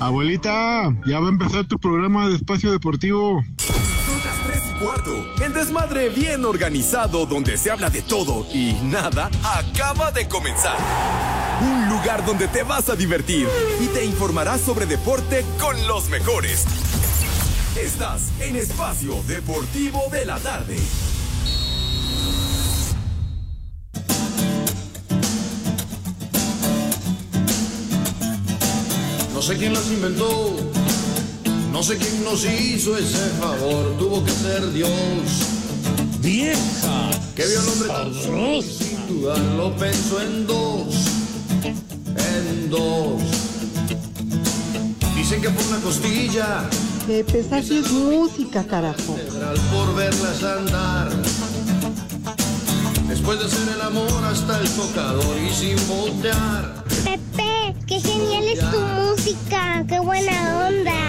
Abuelita, ya va a empezar tu programa de espacio deportivo. Son las 3 y cuarto. El desmadre bien organizado donde se habla de todo y nada acaba de comenzar. Un lugar donde te vas a divertir y te informarás sobre deporte con los mejores. Estás en Espacio Deportivo de la Tarde. Sé quién las inventó, no sé quién nos hizo ese favor, tuvo que ser Dios. Vieja. Que vio al hombre tan solo y sin dudarlo pensó en dos, en dos. Dicen que por una costilla, Pepe, esa sí es música, carajo. por verlas andar. Después de hacer el amor hasta el tocador y sin voltear. Pepe, qué genial es tu música, qué buena onda.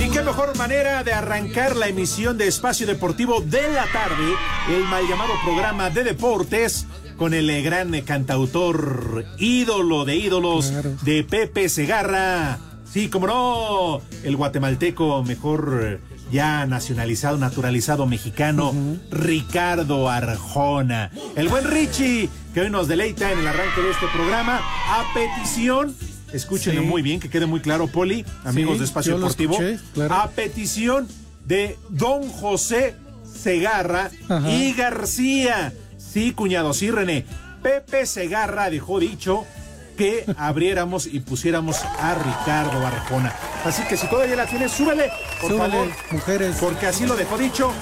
Y qué mejor manera de arrancar la emisión de Espacio Deportivo de la tarde, el mal llamado programa de deportes con el gran cantautor ídolo de ídolos de Pepe Segarra. Sí, como no, el guatemalteco mejor eh, ya nacionalizado, naturalizado mexicano, Ricardo Arjona. El buen Richie, que hoy nos deleita en el arranque de este programa, a petición Escúchenlo Sí. muy bien, que quede muy claro, Poli, amigos Sí, de Espacio Deportivo. escuché, claro. A petición de don José Segarra Ajá. y García. Sí, cuñado, sí, René. Pepe Segarra dejó dicho que abriéramos y pusiéramos a Ricardo Arjona. Así que si todavía la tienes, súbele, por Súbele, favor. mujeres. Porque así lo dejó dicho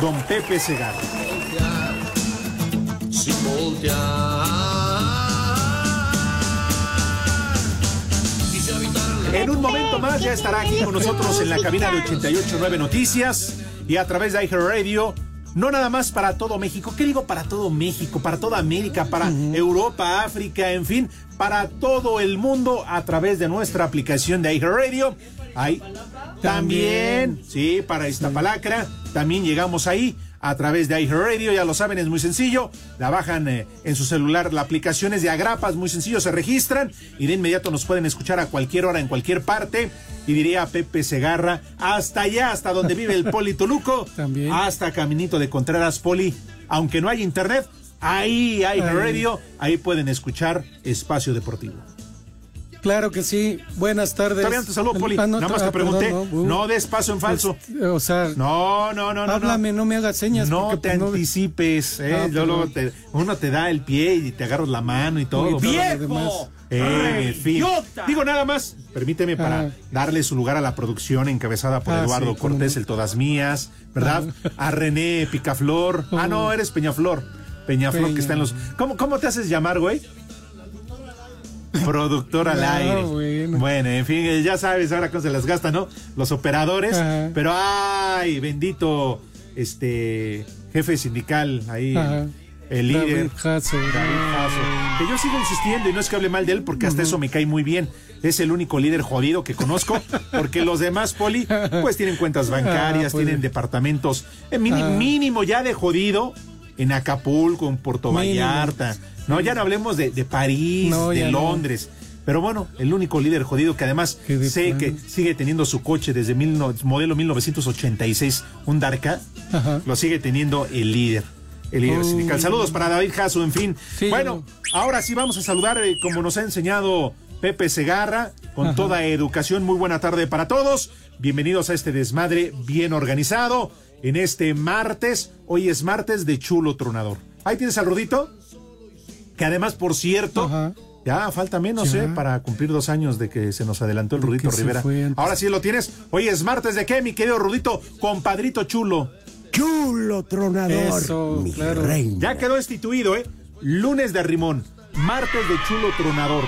don Pepe Segarra. sin En un momento más ya estará aquí con nosotros en la cabina de 889 Noticias y a través de iHeart Radio. No nada más para todo México, ¿qué digo para todo México? Para toda América, para Europa, África, en fin, para todo el mundo a través de nuestra aplicación de Radio. Ahí también, sí, para Iztapalacra, también llegamos ahí a través de iHeartRadio, ya lo saben, es muy sencillo. La bajan eh, en su celular, la aplicación es de Agrapas, muy sencillo, se registran y de inmediato nos pueden escuchar a cualquier hora, en cualquier parte. Y diría Pepe Segarra, hasta allá, hasta donde vive el Poli Toluco, También. hasta Caminito de Contreras Poli. Aunque no haya internet, ahí hay radio, ahí pueden escuchar Espacio Deportivo. Claro que sí. Buenas tardes. No te saludo, Poli. Ah, no, Nada más ah, te pregunté. perdón, no, no, uh, des paso en falso. pues, o sea, No, no, no, no. háblame, no, me hagas señas. No porque, te pues, anticipes, ¿eh? Ah, Yo luego te- uno te da el pie y te agarras la mano y todo. Demás. Eh, en fin. Digo nada más, permíteme para Ah. darle su lugar a la producción encabezada por Ah, Eduardo sí, Cortés, no. el Todas Mías, ¿verdad? A René Picaflor. Ah, no, eres Peñaflor. Peñaflor Peña. que está en los. ¿Cómo, cómo te haces llamar, güey? Productor al aire. bueno. Bueno, en fin, eh, ya sabes ahora cómo se las gastan, ¿no? Los operadores. Ajá. Pero ay, bendito este jefe sindical ahí, Ajá. el líder. David Hasso. David Hasso. Que yo sigo insistiendo y no es que hable mal de él porque hasta eso me cae muy bien. Es el único líder jodido que conozco porque los demás, Poli, pues tienen cuentas bancarias, Ah, pues. tienen departamentos eh, mini- Ah. mínimo ya de jodido en Acapulco, en Puerto. Vallarta. No, ya no hablemos de, de París, No, de no. Londres. Pero bueno, el único líder jodido que además sé que sigue teniendo su coche desde mil no- modelo 1986, un Darka, Ajá. lo sigue teniendo el líder. El líder Oh. sindical. Saludos para David Jasso, en fin. Sí, bueno, ahora sí vamos a saludar, eh, como nos ha enseñado Pepe Segarra, con Ajá. toda educación. Muy buena tarde para todos. Bienvenidos a este desmadre bien organizado. En este martes, hoy es martes de chulo tronador. Ahí tienes al Rudito, que además, por cierto, Ajá. ya falta menos, Ya. ¿eh? Para cumplir dos años de que se nos adelantó el Rudito Rivera. Ahora sí lo tienes. Hoy es martes de qué, mi querido Rudito, compadrito chulo. Chulo tronador. Eso, mi claro. reina. Ya quedó instituido, ¿eh? Lunes de Rimón, martes de Chulo Tronador,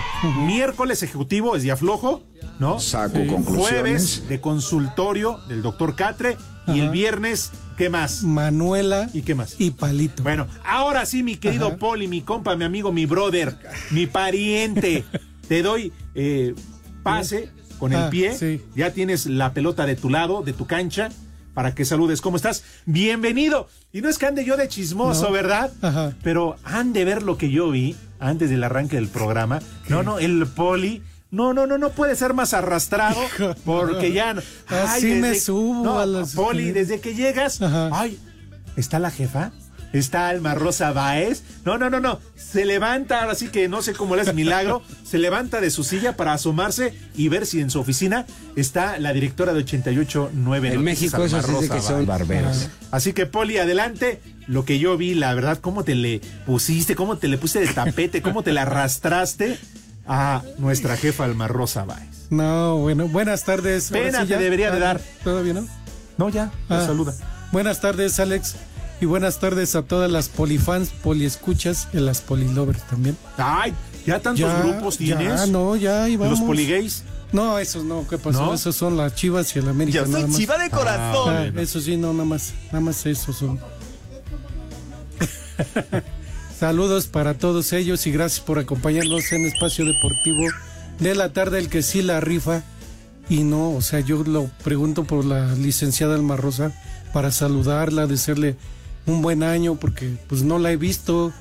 miércoles ejecutivo es día flojo, ¿no? Saco Sí. conclusiones. Jueves de consultorio del doctor Catre y el viernes, ¿qué más? Manuela ¿Y qué más? y Palito. Bueno, ahora sí, mi querido Ajá. Poli, mi compa, mi amigo, mi brother, mi pariente, te doy eh, pase con el Ah, pie. sí. Ya tienes la pelota de tu lado, de tu cancha, para que saludes. ¿Cómo estás? Bienvenido. Y no es que ande yo de chismoso, No. ¿verdad? Ajá. Pero han de ver lo que yo vi. antes del arranque del programa. No, no, el poli. No, no, no, no puede ser más arrastrado porque ya. no- Así me subo no, a las- Poli, desde que llegas. Ajá. Ay, ¿está la jefa? ¿Está Alma Rosa Baez? No, no, no, no. Se levanta, ahora sí que no sé cómo le es milagro. se levanta de su silla para asomarse y ver si en su oficina está la directora de 889 En México eso Alma de Rosa que son Baez. barberos. Así que, Poli, adelante. Lo que yo vi, la verdad, cómo te le pusiste, cómo te le pusiste de tapete, cómo te le arrastraste a nuestra jefa Alma Rosa Baez. No, bueno, buenas tardes. Pena sí te ya. debería de Ah, dar. ¿Todavía no? No, ya, te Ah, saluda. Buenas tardes, Alex. Y buenas tardes a todas las polifans, poliescuchas y las polilovers también. Ay, ya tantos grupos tienes. Ya, no, ya, y ¿Los vamos. poligays? No, esos no, ¿qué pasó? ¿No? Esos son las chivas y el América. Yo soy nada más. chiva de corazón. Ah, eso sí, no, nada más, nada más esos son. Saludos para todos ellos y gracias por acompañarnos en Espacio Deportivo de la tarde, el que sí la rifa. Y no, o sea, yo lo pregunto por la licenciada Alma Rosa para saludarla, desearle un buen año, porque pues no la he visto,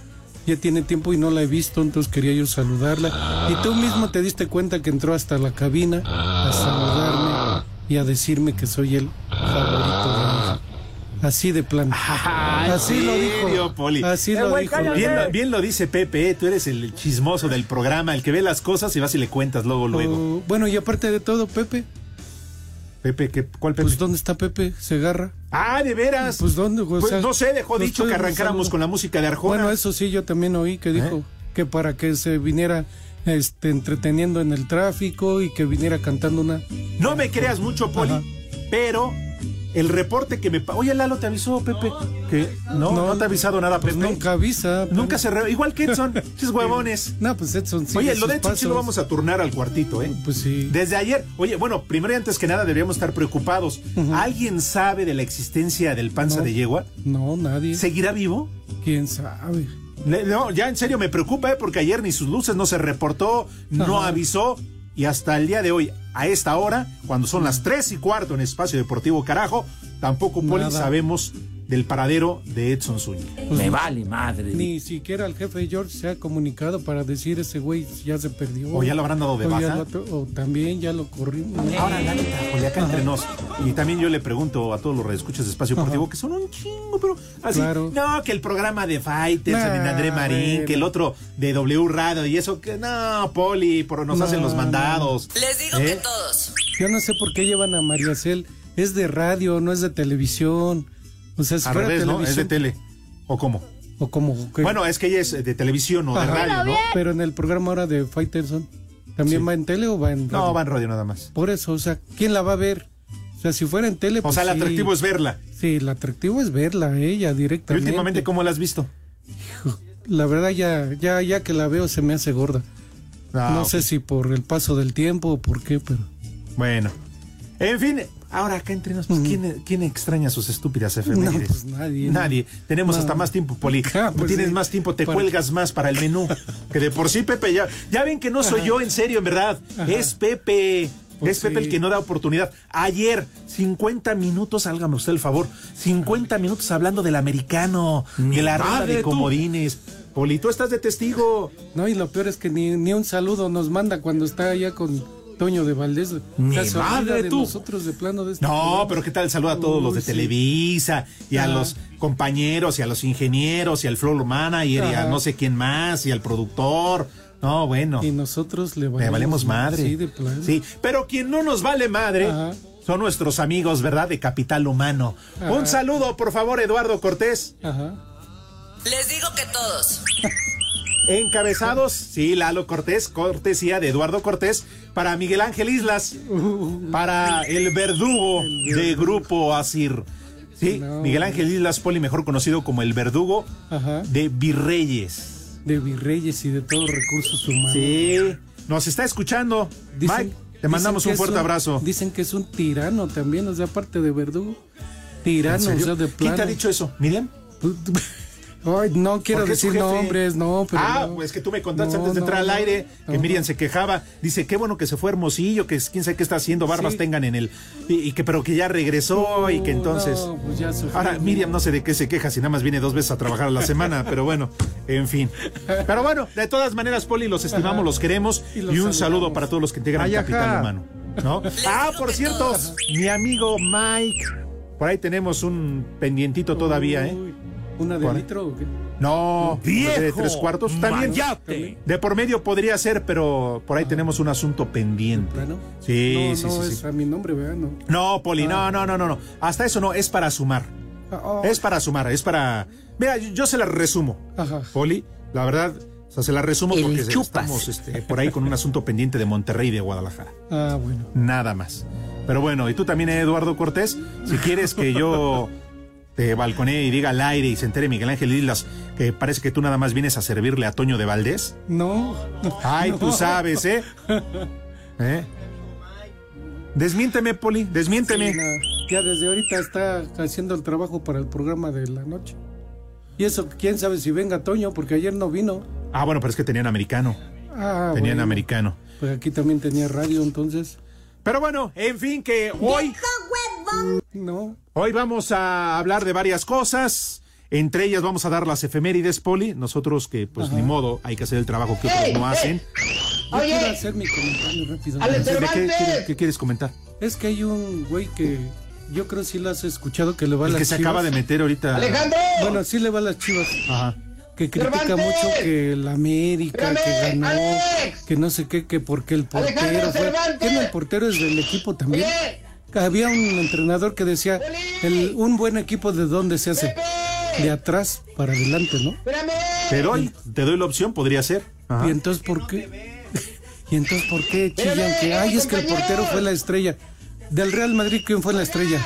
ya tiene tiempo y no la he visto, entonces quería yo saludarla. Y tú mismo te diste cuenta que entró hasta la cabina a saludarme y a decirme que soy el favorito. Así de plano. Así lo dijo. serio, Poli? Así lo dijo. Bien, lo- bien lo dice Pepe, ¿eh? tú eres el chismoso del programa, el que ve las cosas y vas y le cuentas luego, luego. Oh, bueno, y aparte de todo, Pepe, Pepe, ¿qué, ¿cuál Pepe? pues ¿dónde está Pepe? ¿Segarra? ah, de veras. Pues ¿dónde? O Pues sea, no sé, dejó no dicho que arrancáramos con la música de Arjona. Bueno, eso sí, yo también oí que dijo ¿Eh? que para que se viniera este, entreteniendo en el tráfico y que viniera cantando una... No me creas mucho, Poli, Ajá. pero el reporte que me... Oye, Lalo, ¿te avisó, Pepe? Que no, no, No, te ha avisado nada, Pues Pepe. nunca avisa. Nunca se... re- Igual que Edson, huevones. No, pues Edson sigue Oye, lo de Edson sí lo vamos a turnar al cuartito, ¿eh? Pues sí. Desde ayer, oye, bueno, primero y antes que nada deberíamos estar preocupados. ¿Alguien sabe de la existencia del panza No. de yegua? No, nadie. ¿Seguirá vivo? ¿Quién sabe? No, ya en serio me preocupa, ¿eh? porque ayer ni sus luces no se reportó, no Ajá. avisó. Y hasta el día de hoy, a esta hora, cuando son las tres y cuarto en Espacio Deportivo Carajo, tampoco, Poli, sabemos del paradero de Edson Zúñiga. Me vale madre. Ni siquiera el jefe George se ha comunicado para decir ese güey ya se perdió. ¿O ya lo habrán dado de O baja? lo- o también ya lo corrimos. Ahora, la neta, Poli, acá entre nos. Y también yo le pregunto a todos los redescuchas de Espacio Deportivo, que son un chingo, pero así. Claro. No, que el programa de Fighters, Nah, en André Marín, que el otro de W Radio y eso, que no, Poli, por, nos No, hacen los mandados. Les digo ¿Eh? que todos. Yo no sé por qué llevan a María Cel. Es de radio, no es de televisión. O sea, si Al fuera revés, ¿no? Es de televisión. tele. ¿O cómo? O que- Bueno, es que ella es de televisión o de Ajá. radio, ¿no? Pero en el programa ahora de Fighterson, ¿también Sí. va en tele o va en radio? No, va en radio nada más. Por eso, o sea, ¿quién la va a ver? O sea, si fuera en tele. O pues sea, el sí. atractivo es verla. Sí, el atractivo es verla a ella ¿Y directamente. últimamente cómo la has visto? La verdad, ya, ya, ya que la veo se me hace gorda. Ah, no ok. sé si por el paso del tiempo o por qué, pero. Bueno. En fin, ahora acá entre nos, pues, ¿quién, quién extraña sus estúpidas efemérides? No, pues nadie, ¿no? Nadie. Tenemos No. hasta más tiempo, Poli. Ah, pues Tienes sí. más tiempo, te Para- cuelgas más para el menú. Que de por sí, Pepe, ya, ya ven que no soy yo, en serio, en verdad. Es Pepe. Pues es Pepe sí. el que no da oportunidad. Ayer, 50 minutos, hágame usted el favor, 50 minutos hablando del americano, de la ronda de tú. comodines. Poli, tú estás de testigo. No, y lo peor es que ni, ni un saludo nos manda cuando está allá con Toño de Valdés. Ni madre, de tú. nosotros de plano de este No, programa. pero ¿qué tal? Saluda a todos los de sí. Televisa y a los compañeros y a los ingenieros y al floor manager y a no sé quién más y al productor. No, bueno, Y nosotros le le valemos, valemos madre. Sí, de plano. Sí, pero quien no nos vale madre Ajá. son nuestros amigos, ¿verdad? De Capital Humano. Ajá. Un saludo, por favor, Eduardo Cortés. Ajá. Les digo que todos. Encabezados, sí, Lalo Cortés, cortesía de Eduardo Cortés, para Miguel Ángel Islas, para el verdugo de Grupo Asir. Sí, No. Miguel Ángel Islas Poli, mejor conocido como el verdugo Ajá. de Virreyes. De virreyes y de todos recursos humanos. Sí, nos está escuchando. Dicen- Mike, te mandamos un fuerte abrazo. Dicen que es un tirano también, o sea, aparte de verdugo. Tirano, ¿En o sea, de plano. ¿Quién te ha dicho eso? ¿Miriam? Ay, no quiero decir nombres, no, pero. ah, no. pues que tú me contaste No, antes de no, entrar al aire que. Miriam se quejaba. Dice, qué bueno que se fue Hermosillo, que quién sabe qué está haciendo, barbas Sí. tengan en el. Y, y que, pero que ya regresó y que entonces. Pues ya. Ahora, Miriam no sé de qué se queja si nada más viene dos veces a trabajar a la semana, pero bueno, en fin. Pero bueno, de todas maneras, Poli, los estimamos, Ajá. los queremos y, un saludo para todos los que integran Ay, Capital ajá. Humano. ¿no? Ah, por cierto, mi amigo Mike. Por ahí tenemos un pendientito todavía, ¿eh? ¿Una de ¿Cuál? litro o qué? No, de tres cuartos también. mayate. De por medio podría ser, pero por ahí tenemos un asunto pendiente. ¿Plano? Sí, no, sí, no sí, es sí. a mi nombre, ¿verdad? No. No, Poli, no, no, no, no, no. Hasta eso no, es para sumar. Ah, oh. Es para sumar, es para. Mira, yo yo se la resumo. Ajá. Poli, la verdad, o sea, se la resumo El porque chupas. estamos este, por ahí con un asunto pendiente de Monterrey y de Guadalajara. Ah, bueno. Nada más. Pero bueno, y tú también, Eduardo Cortés, si quieres que yo te balconee y diga al aire y se entere Miguel Ángel Islas que parece que tú nada más vienes a servirle a Toño de Valdés. No. Ay, no. tú sabes, ¿eh? ¿Eh? Desmiénteme, Poli, desmiénteme. Sí, no, Ya desde ahorita está haciendo el trabajo para el programa de la noche. Y eso, quién sabe si venga Toño, porque ayer no vino. Ah, bueno, pero es que tenían americano. Ah, Tenían bueno. americano. Pues aquí también tenía radio, entonces. Pero bueno, en fin, que hoy, No. hoy vamos a hablar de varias cosas. Entre ellas vamos a dar las efemérides, Poli. Nosotros que, pues Ajá. ni modo, hay que hacer el trabajo que otros no hacen. Yo quiero hacer mi comentario rápido. Entonces, ¿de qué, qué- qué quieres comentar? Es que hay un güey que yo creo si lo has escuchado que le va a las que se chivas. acaba de meter ahorita. Bueno, sí le va a las chivas. Ajá. Que critica Cervantes. mucho que la América, que ganó, Alex. que no sé qué, que porque el portero Alejandro fue. ¿Quién el portero es del equipo también? Oye. Había un entrenador que decía, el, un buen equipo de dónde se hace, de atrás para adelante, ¿no? Espérame. Te doy, te doy la opción, podría ser. Ajá. Y entonces, ¿por qué? Y entonces, ¿por qué chillan que, ay, es que el portero fue la estrella? Del Real Madrid, ¿quién fue la estrella?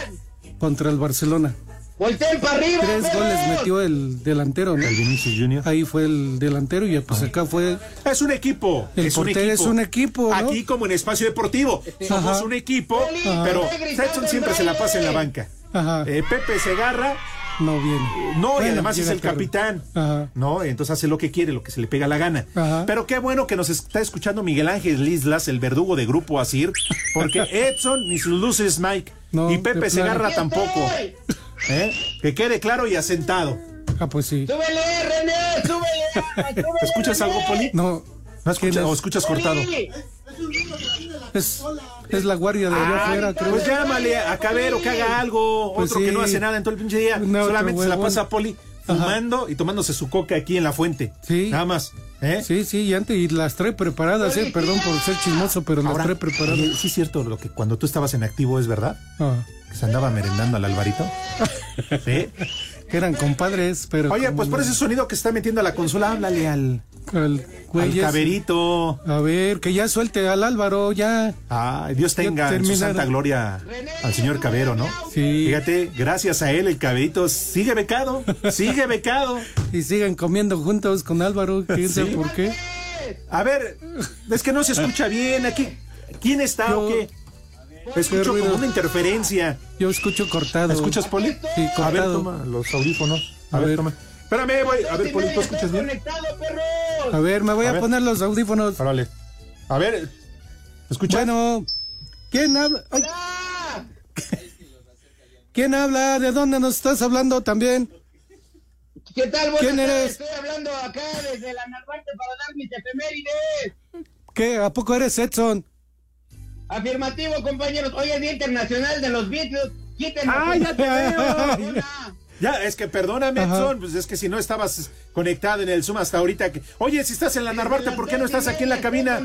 Contra el Barcelona. Volteen para arriba. Tres perros. goles metió el delantero, ¿no? El Vinicius Junior. Ahí fue el delantero y pues acá fue Es un equipo. El es un portero equipo. es un equipo, ¿no? Aquí como en espacio deportivo. Somos Ajá. un equipo, Ajá. pero Ajá. Setson siempre se la pasa en la banca. Ajá. Eh, Pepe Segarra, no viene. no, y además es el capitán. Ajá. No, entonces hace lo que quiere, lo que se le pega la gana. Ajá. Pero qué bueno que nos está escuchando Miguel Ángel Islas, el verdugo de Grupo Asir, porque Edson ni sus luces Mike No, y Pepe. Segarra Aquí tampoco. ¿Eh? Que quede claro y asentado. Ah, pues sí. Súbele, René, súbele. súbele, ¿Escuchas algo. Poli? No, ¿No escuchas, o escuchas cortado? Es, es la guardia de allá Ah, afuera, creo. pues llámale a Cabero que haga algo, Pues otro que no hace nada en todo el pinche día. No, Solamente se la pasa a Poli fumando y tomándose su coca aquí en la fuente. Sí. Nada más. ¿eh? Sí, sí, y antes, y las trae preparadas, eh, perdón por ser chismoso, pero las trae preparadas. sí es cierto lo que cuando tú estabas en activo es verdad, Ah, que se andaba merendando al Alvarito. Sí. que eran compadres, pero. Oye, pues por ese sonido que está metiendo a la consola, háblale al, al güey caberito. A ver, que ya suelte al Álvaro, ya. Ay, Dios tenga en su santa gloria al señor Cabero, ¿no? Sí. Fíjate, gracias a él el caberito sigue becado, sigue becado. Y sigan comiendo juntos con Álvaro, quién sabe Sí. por qué. A ver, es que no se escucha bien aquí. ¿Quién está o qué? Escucho ruido. como una interferencia. Yo escucho cortado. ¿Escuchas, Poli? Sí, A ver, cortado. toma los audífonos. A, A ver, ver. toma. Espérame, voy. A ver, Poli, ¿tú escuchas bien? Perros. A ver, me voy A a, poner los audífonos. Órale. A ver, ¿escuchas? Bueno, ¿quién habla? Ay, ¿Quién habla? ¿De dónde nos estás hablando también? ¿Qué tal? Buenas ¿Quién tardes. eres? Estoy hablando acá desde la Narvarte para dar mis efemérides. ¿Qué? ¿A poco eres Edson? Afirmativo, compañeros. Hoy es Día Internacional de los Beatles. Quiten ¡Ah, ya te veo! Hola. Ya, es que perdóname. Edson, pues es que si no estabas conectado en el Zoom hasta ahorita. Que... Oye, si estás en la Narvarte, ¿por qué no estás aquí en la cabina?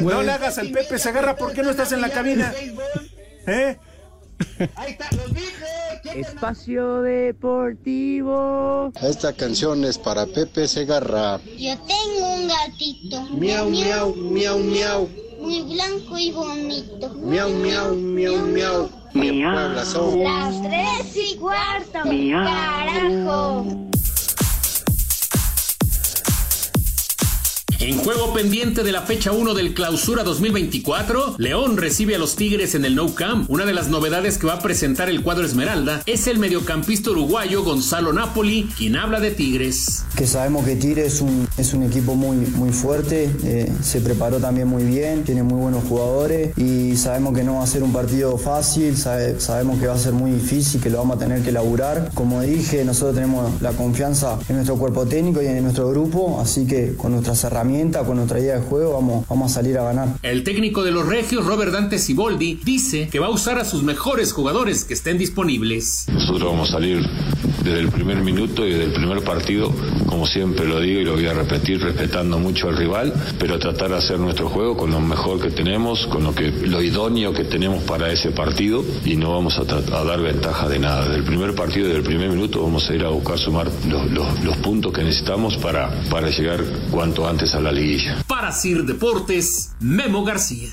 No le hagas al Pepe Segarra, ¿por qué no estás en la cabina? ¿Eh? Ahí está, los Espacio Deportivo. Esta canción es para Pepe Segarra. Yo tengo un gatito. Miau, miau, miau, miau. Muy blanco y bonito. Miau, miau, miau, miau. Mi Puebla son. Las tres y cuarto. Carajo. En juego pendiente de la fecha 1 del Clausura 2024, León recibe a los Tigres en el No Camp. Una de las novedades que va a presentar el cuadro Esmeralda es el mediocampista uruguayo Gonzalo Napoli, quien habla de Tigres. Que sabemos que Tigres es un, equipo muy, muy fuerte, eh, se preparó también muy bien, tiene muy buenos jugadores y sabemos que no va a ser un partido fácil, sabemos que va a ser muy difícil, que lo vamos a tener que laburar. Como dije, nosotros tenemos la confianza en nuestro cuerpo técnico y en nuestro grupo, así que con nuestras herramientas con nuestra idea de juego, vamos, vamos a salir a ganar. El técnico de los Regios, Robert Dante Siboldi, dice que va a usar a sus mejores jugadores que estén disponibles. Nosotros vamos a salir desde el primer minuto y desde el primer partido, como siempre lo digo y lo voy a repetir, respetando mucho al rival, pero tratar de hacer nuestro juego con lo mejor que tenemos, con lo que lo idóneo que tenemos para ese partido y no vamos a, dar ventaja de nada. Desde el primer partido, desde el primer minuto, vamos a ir a buscar sumar los, puntos que necesitamos para, para llegar cuanto antes a la liguilla. Para Sir Deportes, Memo García.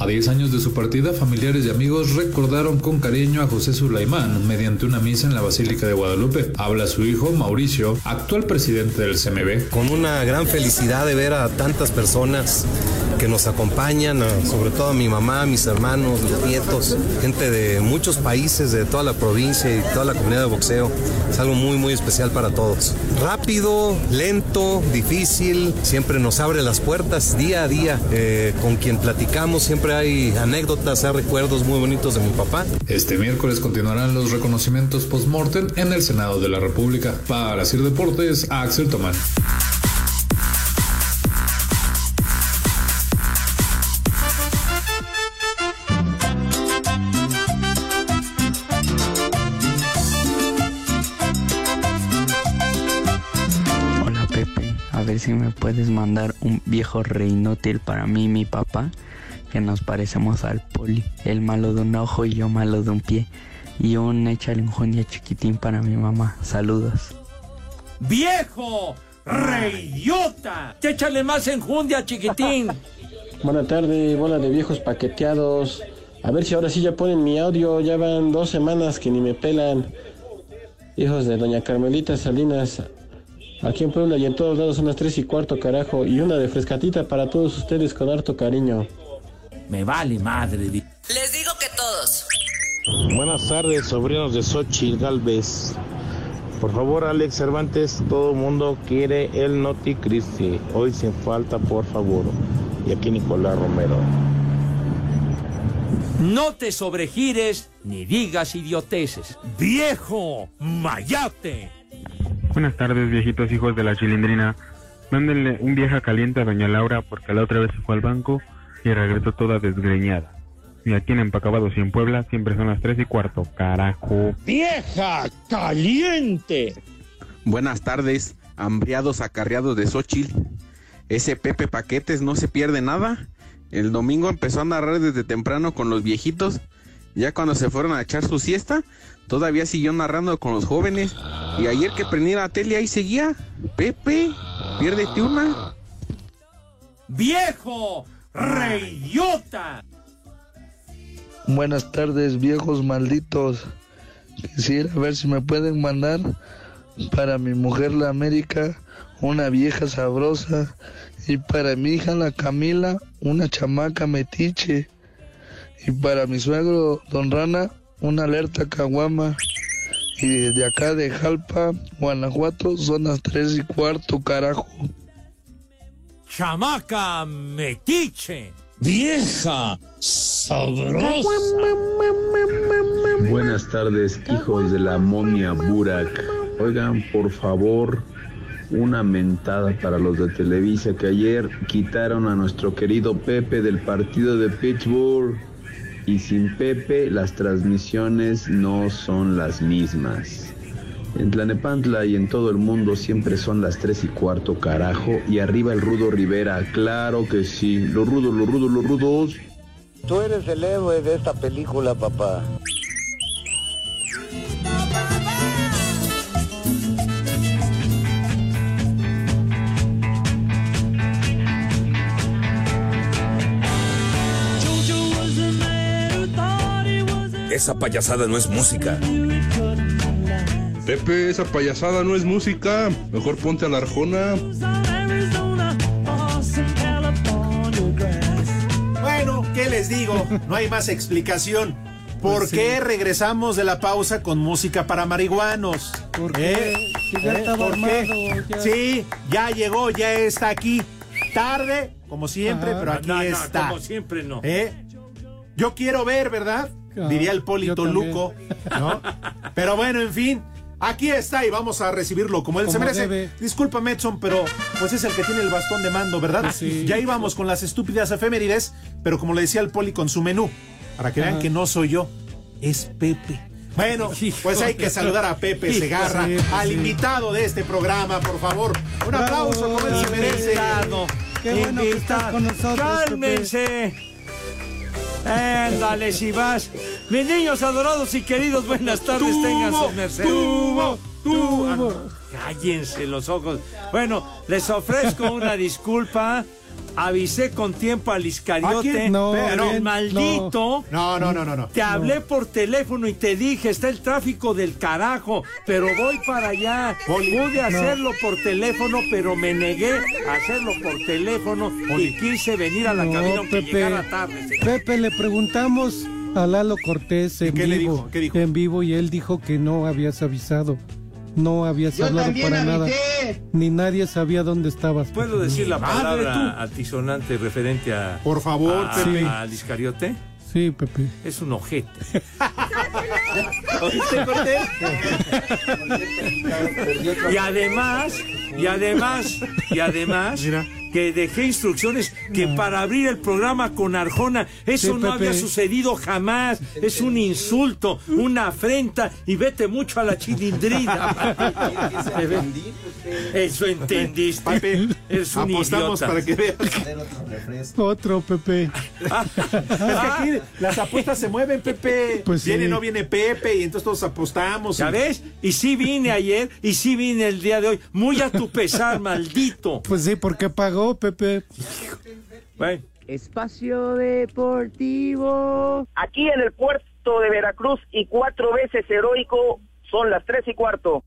A 10 años de su partida, familiares y amigos recordaron con cariño a José Sulaimán mediante una misa en la Basílica de Guadalupe. Habla su hijo Mauricio, actual presidente del CMB. Con una gran felicidad de ver a tantas personas que nos acompañan, sobre todo a mi mamá, mis hermanos, mis nietos, gente de muchos países, de toda la provincia y toda la comunidad de boxeo. Es algo muy, muy especial para todos. Rápido, lento, difícil, siempre nos abre las puertas día a día. Eh, con quien platicamos siempre hay anécdotas, hay recuerdos muy bonitos de mi papá. Este miércoles continuarán los reconocimientos post-mortem en el Senado de la República. Para Sir Deportes, Axel Tomán. si me puedes mandar un viejo reinótil para mí y mi papá, que nos parecemos al poli, el malo de un ojo y yo malo de un pie. Y un échale un chiquitín para mi mamá. Saludos. ¡Viejo! ¡Reyota! ¡Échale más enjundia, chiquitín! Buenas tardes, bola de viejos paqueteados. A ver si ahora sí ya ponen mi audio. Ya van dos semanas que ni me pelan. Hijos de doña Carmelita Salinas. Aquí en Puebla y en todos lados son las 3 y cuarto, carajo. Y una de frescatita para todos ustedes con harto cariño. Me vale madre. Les digo que todos. Buenas tardes, sobrinos de Xochitl Galvez. Por favor, Alex Cervantes, todo el mundo quiere el Noti Cristi. Hoy sin falta, por favor. Y aquí Nicolás Romero. No te sobregires ni digas idioteces. ¡Viejo! ¡Mayate! Buenas tardes, viejitos hijos de la chilindrina. Mándenle un vieja caliente a doña Laura porque la otra vez se fue al banco y regresó toda desgreñada. Y aquí en Empacabados y en Puebla siempre son las tres y cuarto, carajo. ¡Vieja caliente! Buenas tardes, hambriados acarreados de Xochitl. Ese Pepe Paquetes no se pierde nada. El domingo empezó a narrar desde temprano con los viejitos. Ya cuando se fueron a echar su siesta, todavía siguió narrando con los jóvenes. Y ayer que prendí la tele ahí seguía. Pepe, piérdete una. ¡Viejo! ¡Reyota! Buenas tardes, viejos malditos. Quisiera ver si me pueden mandar para mi mujer la América una vieja sabrosa y para mi hija la Camila una chamaca metiche y para mi suegro don Rana una alerta caguama y desde acá de Jalpa, Guanajuato son las tres y cuarto carajo. Chamaca metiche, vieja sabrosa. Buenas tardes, hijos de la momia Burak. Oigan, por favor, una mentada para los de Televisa que ayer quitaron a nuestro querido Pepe del partido de Pittsburgh. Y sin Pepe las transmisiones no son las mismas. En Tlanepantla y en todo el mundo siempre son las tres y cuarto, carajo. Y arriba el Rudo Rivera, claro que sí. Los rudos, los rudos, los rudos. Tú eres el héroe de esta película, papá. Esa payasada no es música. Pepe, esa payasada no es música. Mejor ponte a la arjona. Bueno, ¿qué les digo? No hay más explicación. ¿Por Pues sí. qué regresamos de la pausa con música para marihuanos? ¿Por qué? Si ya estaba ¿Por qué? ya. Sí, ya llegó, ya está aquí. Tarde, como siempre, Ajá. pero aquí No, no, está. como siempre no. ¿Eh? Yo quiero ver, ¿verdad? Diría el Polito. Luco, ¿no? Pero bueno, en fin, aquí está y vamos a recibirlo como él se merece. debe. Disculpa, Edson, pero pues es el que tiene el bastón de mando, ¿verdad? Sí. Ya íbamos con las estúpidas efemérides, pero como le decía el Poli con su menú, para que vean Ajá. que no soy yo, es Pepe. Bueno, pues hay que saludar a Pepe Segarra, sí, pues al invitado de este programa, por favor. Un Bravo, aplauso como él se merece. Qué bueno que estás con nosotros, Cálmense. Ándale, si vas. Mis niños adorados y queridos, buenas tardes, Tubo, tengan sus mercedes. tubo, tubo. Ah, Cállense los ojos. Bueno, les ofrezco una disculpa. Avisé con tiempo al ¿A Iscariote? No, pero bien, maldito. No, no, no, no, no. Te hablé por teléfono y te dije, está el tráfico del carajo, pero voy para allá. Pude hacerlo por teléfono, pero me negué a hacerlo por teléfono y quise venir a la No, cabina aunque Pepe. llegara tarde. Pepe, le preguntamos a Lalo Cortés en qué le vivo, dijo? ¿Qué dijo? en vivo y él dijo que no habías avisado. No habías Yo hablado para nada. Ni nadie sabía dónde estabas. ¿Puedo decir la palabra altisonante referente a, Por favor, a- Pepe. al Iscariote? Sí, Pepe. Es un ojete. ¿Oíste, Cortés? Y además, y además, y además, Mira. Que dejé instrucciones que para abrir el programa con Arjona, eso Sí, no Pepe. había sucedido jamás. Es un insulto, una afrenta y vete mucho a la chilindrina. Eso entendiste. Pepe, Es un apostamos idiota. para que veas. Otro, Pepe. Es que aquí las apuestas se mueven, Pepe. Pues viene, sí. no viene Pepe, y entonces todos apostamos. ¿Ya y- ves? Y sí vine ayer y sí vine el día de hoy. Muy a tu pesar, maldito. Pues sí, porque pagó, Pepe. Bueno. Espacio Deportivo. Aquí en el puerto de Veracruz y cuatro veces heroico son las tres y cuarto.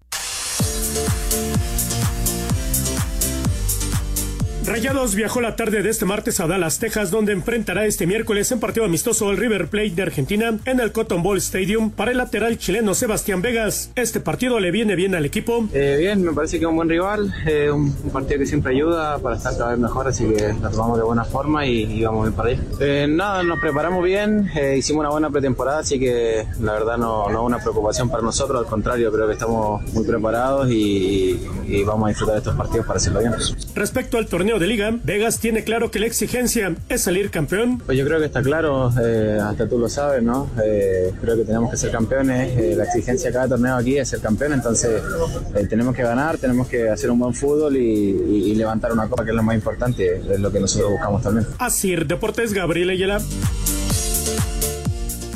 Rayados viajó la tarde de este martes a Dallas, Texas, donde enfrentará este miércoles en partido amistoso al River Plate de Argentina en el Cotton Bowl Stadium para el lateral chileno Sebastián Vegas. Este partido le viene bien al equipo. Eh, bien, me parece que es un buen rival, eh, un, un partido que siempre ayuda para estar cada vez mejor, así que lo tomamos de buena forma y, y vamos bien para allá. Eh, nada, nos preparamos bien, hicimos una buena pretemporada, así que la verdad no, no es una preocupación para nosotros, al contrario, creo que estamos muy preparados y, y vamos a disfrutar de estos partidos para hacerlo bien. Respecto al torneo de liga, Vegas tiene claro que la exigencia es salir campeón. Pues yo creo que está claro, eh, hasta tú lo sabes, ¿no? Eh, creo que tenemos que ser campeones. eh, la exigencia de cada torneo aquí es ser campeón, entonces tenemos que ganar, tenemos que hacer un buen fútbol y, y- y levantar una copa, que es lo más importante, es lo que nosotros buscamos también. Así, Deportes Gabriel Ayala.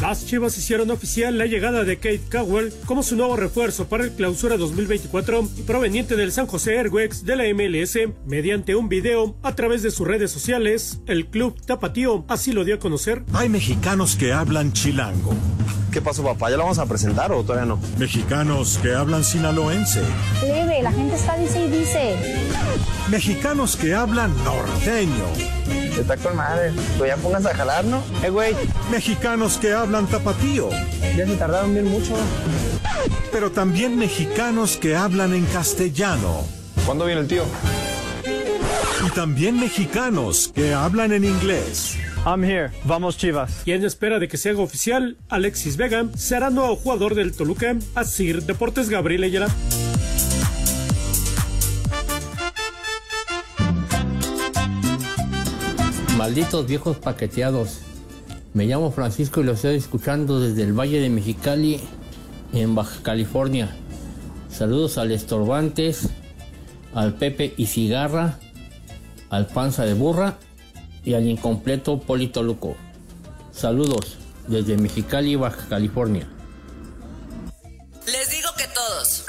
Las Chivas hicieron oficial la llegada de Kate Cowell como su nuevo refuerzo para el clausura 2024 y proveniente del San José Airwax de la MLS. Mediante un video a través de sus redes sociales, el club Tapatío así lo dio a conocer. Hay mexicanos que hablan chilango. ¿Qué pasó, papá? ¿Ya lo vamos a presentar o todavía no? Mexicanos que hablan sinaloense. Leve, la gente está dice y dice. Mexicanos que hablan norteño. Está con madre. Pues ya pongas a jalar, ¿no? Eh, güey. Mexicanos que hablan tapatío. Ya se tardaron bien mucho. Pero también mexicanos que hablan en castellano. ¿Cuándo viene el tío? Y también mexicanos que hablan en inglés. I'm here. Vamos Chivas. Y en espera de que se haga oficial, Alexis Vega será nuevo jugador del Toluca. Así, Deportes Gabriel Ayala. Malditos viejos paqueteados. Me llamo Francisco y lo estoy escuchando desde el Valle de Mexicali, en Baja California. Saludos al Estorbantes, al Pepe y Cigarra, al Panza de Burra y al incompleto Polito Luco. Saludos desde Mexicali, Baja California. Les digo que todos.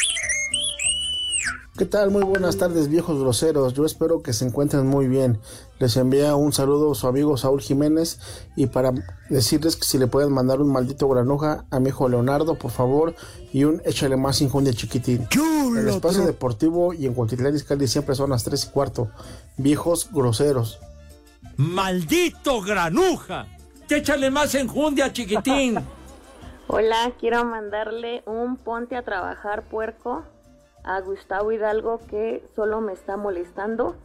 ¿Qué tal? Muy buenas tardes, viejos groseros. Yo espero que se encuentren muy bien. Les envía un saludo a su amigo Saúl Jiménez y para decirles que si le pueden mandar un maldito granuja a mi hijo Leonardo, por favor, y un échale más injundia chiquitín. En el espacio deportivo y en Cuautitlán Izcalli siempre son las 3 y cuarto. Viejos groseros. ¡Maldito granuja! ¡Que échale más enjundia, chiquitín! Hola, quiero mandarle un ponte a trabajar puerco a Gustavo Hidalgo que solo me está molestando,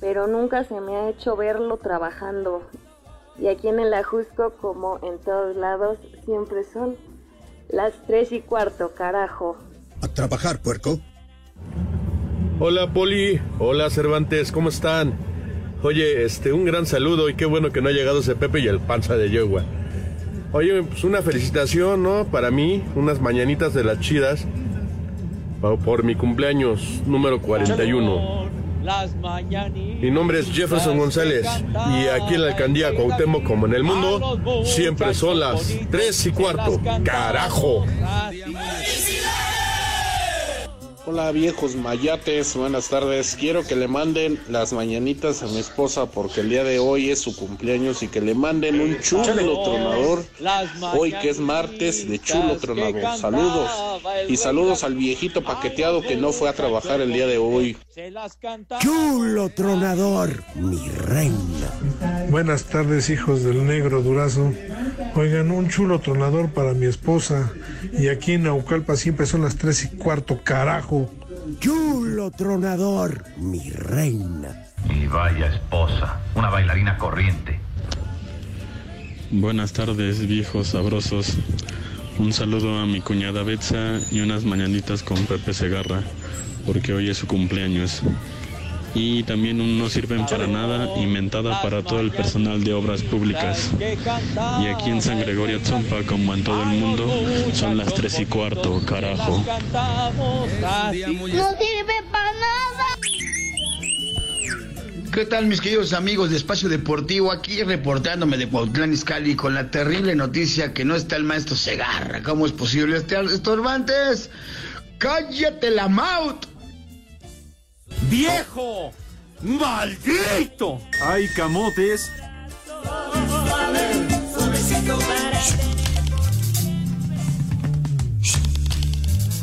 pero nunca se me ha hecho verlo trabajando. Y aquí en el Ajusco, como en todos lados, siempre son las tres y cuarto, carajo. A trabajar, puerco. Hola, Poli. Hola, Cervantes. ¿Cómo están? Oye, este, un gran saludo y qué bueno que no ha llegado ese Pepe y el panza de Yegua. Oye, pues una felicitación, ¿no? Para mí, unas mañanitas de las chidas por mi cumpleaños número 41. Mi nombre es Jefferson González y aquí en la alcaldía Cuauhtémoc como en el mundo siempre son las 3 y cuarto. ¡Carajo! Hola viejos mayates, buenas tardes. Quiero que le manden las mañanitas a mi esposa porque el día de hoy es su cumpleaños y que le manden un chulo tronador. Hoy que es martes de chulo tronador. Saludos. Y saludos al viejito paqueteado que no fue a trabajar el día de hoy. Chulo tronador, mi reina. Buenas tardes hijos del negro durazo. Oigan, un chulo tronador para mi esposa. Y aquí en Naucalpa siempre son las tres y cuarto, carajo. Chulo tronador, mi reina. Y vaya esposa, una bailarina corriente. Buenas tardes, viejos sabrosos. Un saludo a mi cuñada Betsa y unas mañanitas con Pepe Segarra, porque hoy es su cumpleaños y también no sirven para nada, inventada para todo el personal de obras públicas. Y aquí en San Gregorio Tzompa, como en todo el mundo, son las tres y cuarto, carajo. No sirve para nada. ¿Qué tal mis queridos amigos de Espacio Deportivo? Aquí reportándome de Cuautlán Izcalli con la terrible noticia que no está el maestro Segarra. ¿Cómo es posible estar estorbantes? ¡Cállate la maut! ¡Viejo! ¡Maldito! ¡Ay, camotes!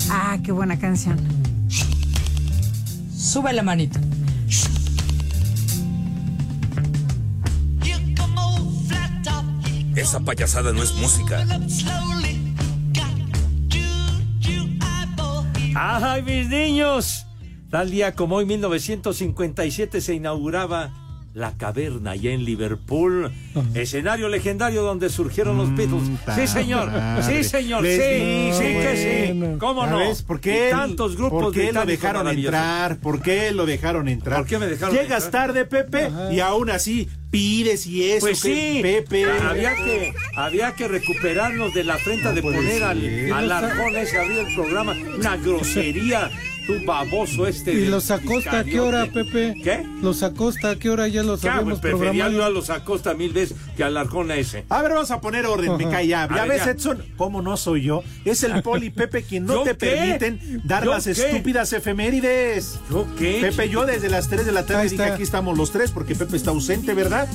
Ah, qué buena canción. Sube la manita. Esa payasada no es música. ¡Ay, mis niños! Tal día como hoy, 1957, se inauguraba la caverna allá en Liverpool, escenario legendario donde surgieron los Beatles. Sí, señor, sí, señor, sí, sí que sí. ¿Cómo no? ¿Por qué? Tantos grupos ¿Por qué lo dejaron entrar? ¿Por qué lo dejaron entrar? ¿Por qué me dejaron Llegas tarde, Pepe, y aún así pides y eso. Pues sí, Pepe. había que, había que recuperarnos de la afrenta de poner al, al ese a abrir el programa. Una grosería, tu baboso este. ¿Y los Acosta a qué hora, Pepe? ¿Qué? Los Acosta a qué hora ya los Ya, pues, prefería yo a los Acosta mil veces que al arjón ese. A ver, vamos a poner orden, me cae ya. A Ya ves, ya. Edson, cómo no soy yo. Es el Poli Pepe quien no ¿Yo te qué? permiten dar ¿Yo las qué? estúpidas efemérides. ¿Yo qué? Pepe, yo desde las 3 de la tarde dije aquí estamos los tres porque Pepe está ausente, ¿verdad?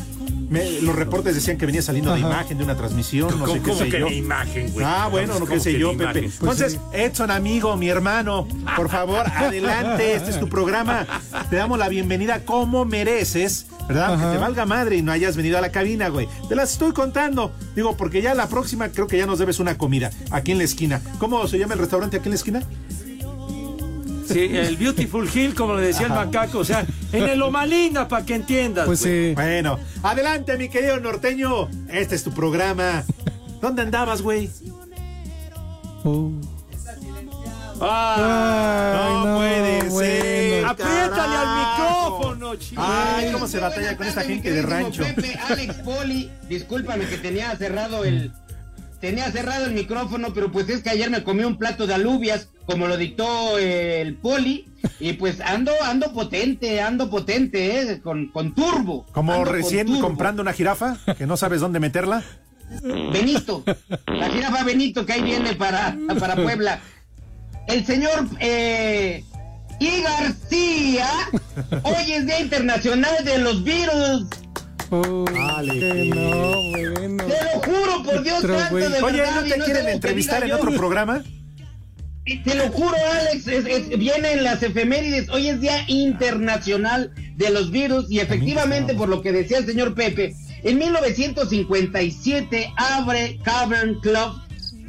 Me- los reportes decían que venía saliendo de Ajá. imagen de una transmisión, no sé ¿Cómo, qué cómo sé que yo. imagen, güey? Ah, bueno, no ¿Cómo qué sé que yo, Pepe. imagen? Entonces, Edson, amigo, mi hermano, por favor, adelante, este es tu programa. Te damos la bienvenida como mereces, ¿verdad? Que Ajá. te valga madre y no hayas venido a la cabina, güey. Te las estoy contando. Digo, porque ya la próxima creo que ya nos debes una comida aquí en la esquina. ¿Cómo se llama el restaurante aquí en la esquina? Sí, el Beautiful Hill, como le decía el macaco, o sea, en el Loma Linda, para que entiendas. Pues sí. Bueno, adelante, mi querido norteño. Este es tu programa. ¿Dónde andabas, güey? Oh. Ah, Ay, no puede bueno. ser. apriétale al micrófono, chico. Ay, cómo se batalla con esta gente de rancho. Pepe, Alex Poli, discúlpame que tenía cerrado el tenía cerrado el micrófono, pero pues es que ayer me comí un plato de alubias, como lo dictó el Poli, y pues ando ando potente, ando potente, eh, con, con turbo. Como con recién turbo. comprando una jirafa que no sabes dónde meterla. Benito, la jirafa Benito que ahí viene para, para Puebla. El señor eh, y García, hoy es Día Internacional de los Virus. Que no, bueno. Te lo juro por Dios Otro santo, de Oye, verdad, ¿no te quieren entrevistar en otro yo. programa? Te lo juro, Alex, es- es- vienen las efemérides. Hoy es Día Internacional de los Virus y efectivamente, por lo que decía el señor Pepe, en 1957 abre Cavern Club,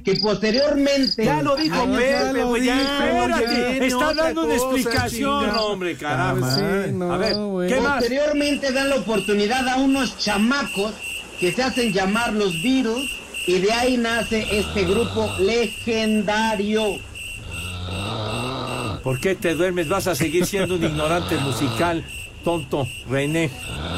que posteriormente... Ya lo dijo Ah, Pepe, ya lo güey, ya, dijo, Espérate, está dando una explicación, hombre, carajo. Ah, Sí, no, A ver, güey. ¿qué más? Posteriormente dan la oportunidad a unos chamacos que se hacen llamar los virus y de ahí nace este grupo legendario. ¿Por qué te duermes? Vas a seguir siendo un ignorante musical, tonto, René.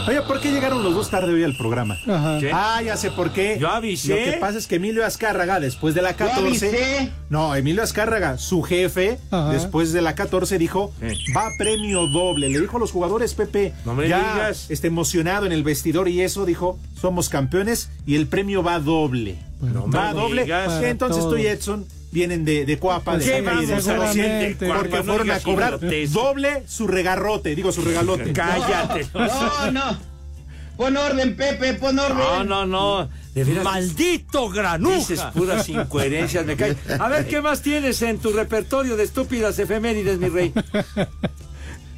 Oye, ¿por qué llegaron los dos tarde hoy al programa? Ajá. ¿Qué? Ah, ya sé por qué. Yo avisé. Lo que pasa es que Emilio Azcárraga, después de la 14. avisé. No, Emilio Azcárraga, su jefe, Ajá. después de la 14, dijo: va premio doble. Le dijo a los jugadores, Pepe, No me ya digas. este, emocionado en el vestidor y eso, dijo: somos campeones y el premio va doble. No va me doble. digas. Entonces tú y Edson vienen de, de Coapa, de ¿Qué San Miguel, vamos de Coapa? porque No fueron a cobrar doble su regarrote, digo su regalote. Cállate. No, no. Pon orden, Pepe, pon orden. No, no, no. De veras. ¡Maldito granuja! Dices puras incoherencias, me cae. A ver, ¿qué más tienes en tu repertorio de estúpidas efemérides, mi rey?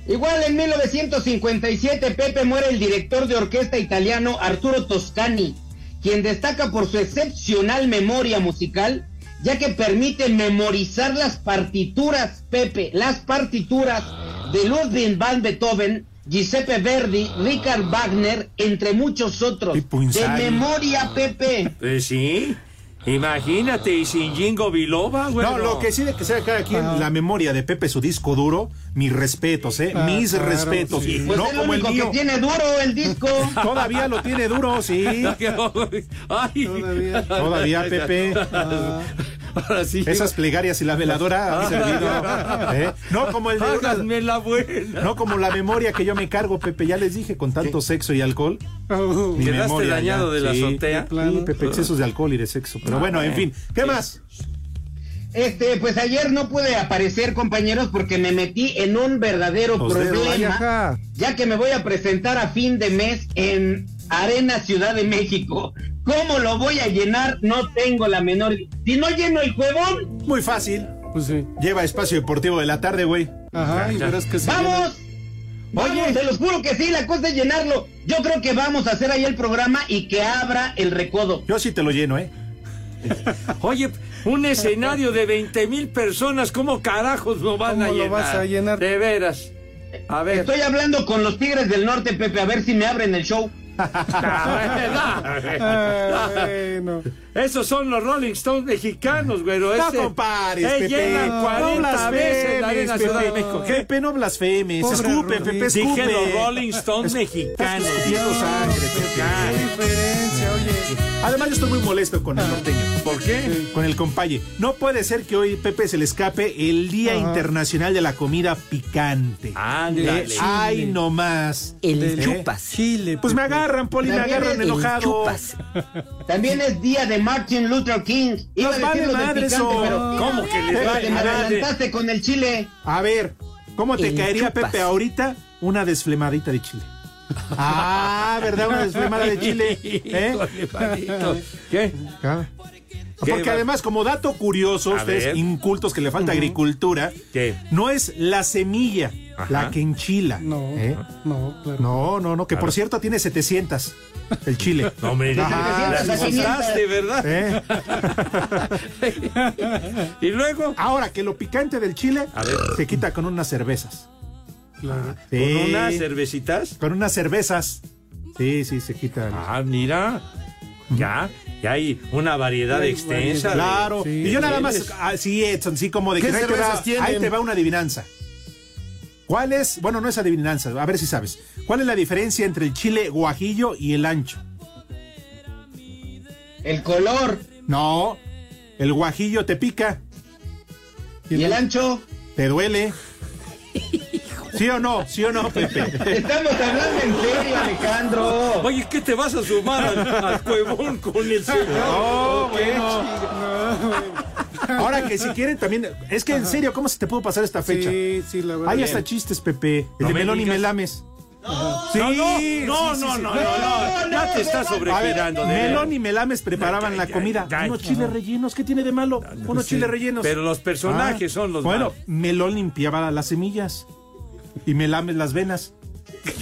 Igual en 1957 Pepe muere el director de orquesta italiano Arturo Toscani, quien destaca por su excepcional memoria musical, ya que permite memorizar las partituras, Pepe, las partituras de Ludwig van Beethoven, Giuseppe Verdi, Richard Wagner, entre muchos otros. De memoria, Pepe. Pues sí. Imagínate, y sin Jingo Biloba, güey. No, lo que sí de que sea cada quien Ah. la memoria de Pepe su disco duro, mis respetos, eh, Ah, mis claro, respetos, sí. Pues no es lo como el único mío. que tiene duro el disco. Todavía lo tiene duro, sí. Ay. Todavía. Todavía, Pepe. Ahora sí. Esas plegarias y la veladora han servido. ¿eh? No como el de una- Háganme la buena. no como la memoria que yo me cargo, Pepe. Ya les dije con tanto sexo y alcohol. Uh, Mi Quedaste memoria dañado de la azotea. Sí, plano. Pepe, excesos de alcohol y de sexo. Pero bueno, en fin. ¿Qué más? Este, pues ayer no pude aparecer, compañeros, porque me metí en un verdadero problema, ya que me voy a presentar a fin de mes en Arena Ciudad de México. ¿Cómo lo voy a llenar? No tengo la menor. Si no lleno el huevón, Muy fácil. Pues sí. Lleva espacio deportivo de la tarde, güey. Ajá, y verás que sí. ¡vamos! Vamos, se los juro que sí, la cosa es llenarlo. Yo creo que vamos a hacer ahí el programa y que abra el recodo. Yo sí te lo lleno, ¿eh? Oye, un escenario de 20 mil personas, ¿cómo carajos lo van a ¿Cómo lo llenar? vas a llenar? De veras. A ver. Estoy hablando con los Tigres del Norte, Pepe, a ver si me abren el show. Bueno. Esos son los Rolling Stones mexicanos, güero. No Ese- compares, eh, Pepe. llenan No 40 veces la Arena blasfemes, Ciudad de. México. ¿Qué? Pepe, no blasfemes. Pobre Escupe. Pepe, escupe. Dije los Rolling Stones mexicanos. escupiendo sangre, Pepe. Además, yo estoy muy molesto con el norteño. ¿Por qué? Con el compaye. No puede ser que hoy Pepe se le escape el Día Ajá. Internacional de la Comida Picante. Ándale. Eh, Ay, no más. El ¿Eh? chupas. Chile. Pues me agarran, Poli, me agarran el enojado. chupas. También es día de Martin Luther King. Iba Nos a vale madre picante, eso. pero ¿Cómo que les vale te me adelantaste con el chile. A ver, ¿cómo te El caería, chupas. Pepe, ahorita una desflemadita de chile? Ah, ¿verdad? Una desflemada de chile. ¿Eh? ¿Qué? ¿Qué Porque además, como dato curioso, A ustedes ver. incultos que le falta agricultura, ¿Qué? no es la semilla Ajá. la que enchila. No, ¿eh? no, claro. No, no, no, que por cierto tiene 700 el chile. No me digas. Las ¿verdad? ¿Eh? y luego. Ahora que lo picante del chile se quita con unas cervezas. Claro. Sí, ¿Con unas cervecitas? con unas cervezas. Sí, sí, se quita. Ah, mira. Ya, ya hay una variedad Hay extensa. de- Claro. Sí, y yo nada más, así, Edson, así como de ¿Qué que ahí te, va, cervezas tienen? ahí te va una adivinanza. ¿Cuál es? Bueno, no es adivinanza, a ver si sabes. ¿Cuál es la diferencia entre el chile guajillo y el ancho? El color No, el guajillo te pica, y el ancho. te duele. ¿Sí o no? ¿Sí o no, Pepe? Estamos hablando en serio, Alejandro. Oye, ¿qué te vas a sumar al, al cuevón con el señor? No, bueno. Ahora que si quieren también, es que en serio, ¿cómo se te pudo pasar esta fecha? Sí, sí, la verdad. Hay hasta chistes, Pepe. El No de me melón y melames. Sí, no, no, sí, no, sí, no, no, no, no, ya te estás sobregirando. de- Melón y Melames preparaban la Ya, comida. ya, Unos ya. chiles rellenos, ¿qué tiene de malo? Unos sí, chiles rellenos. pero los personajes son los Bueno, malos. Melón limpiaba las semillas y Melames las venas.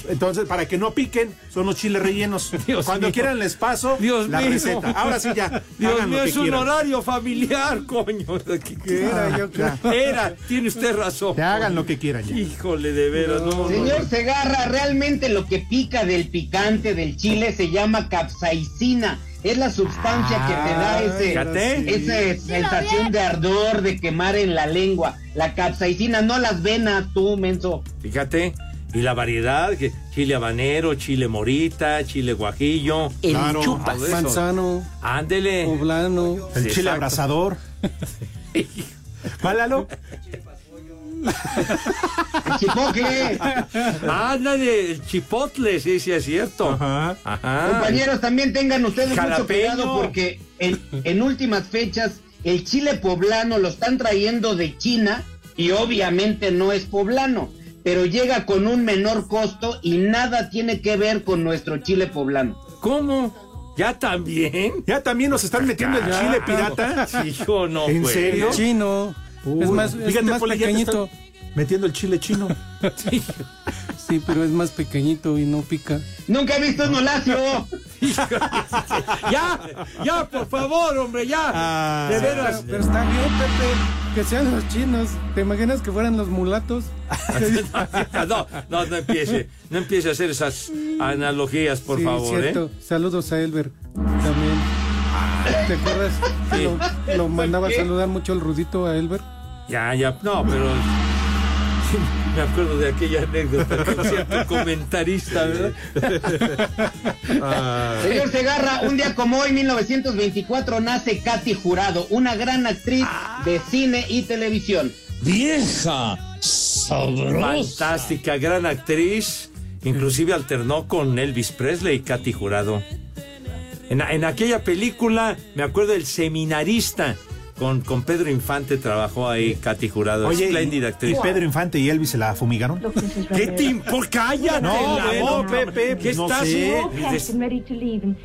Entonces, para que no piquen, son los chiles rellenos. Dios Cuando mío. quieran les paso Dios la mío. receta. Ahora sí ya, Dios hagan mío, lo que es un horario familiar, coño. ¿Qué era? Yo creo. Era, tiene usted razón. Que hagan lo que quieran ya. Híjole, de veras, no, no, Señor no. Segarra, realmente lo que pica del picante del chile se llama capsaicina. Es la sustancia que te da ese, fíjate. esa sensación de ardor, de quemar en la lengua. La capsaicina, no las venas, tú, menso. Fíjate. Y la variedad, que chile habanero, chile morita, chile guajillo. El Claro, chupas. Manzano. Ándele. Poblano. El chile Exacto. abrazador. ¿Málalo? El chipotle. Ándale, el chipotle, sí, sí, es cierto. Ajá. Ajá. Compañeros, también tengan ustedes mucho Jalapeño. cuidado porque en, en últimas fechas el chile poblano lo están trayendo de China y obviamente no es poblano, pero llega con un menor costo y nada tiene que ver con nuestro chile poblano. ¿Cómo? ¿Ya también? ¿Ya también nos están metiendo el chile pirata? Hijo, no, ¿En pues. serio? Chino. es más, es fíjate, más pequeñito. Metiendo el chile chino. Sí, pero es más pequeñito y no pica. Nunca he visto un olacio. Ya, ya, por favor, hombre, ya. Ah. de Pero, veras. pero está bien, Pepe. Que sean los chinos. ¿Te imaginas que fueran los mulatos? No, no, no empiece. No empiece a hacer esas analogías, por Sí, favor, cierto. ¿eh? Saludos a Elber también. ¿Te acuerdas? Sí. Lo, lo mandaba a saludar mucho el Rudito a Elber. Ya, ya, no, pero. me acuerdo de aquella anécdota con cierto comentarista, ¿verdad? Señor Segarra, un día como hoy, 1924, nace Katy Jurado, una gran actriz de cine y televisión. Vieja sabrosa. Fantástica, gran actriz. Inclusive alternó con Elvis Presley y Katy Jurado. En, en aquella película, me acuerdo del seminarista. Con, con Pedro Infante trabajó ahí Katy Jurado. Oye, espléndida actriz. y Pedro Infante y Elvis se la fumigaron? ¿Qué te importa? Cállate. No, la. Pepe, ¿Qué pues no estás sé. ready to leave, and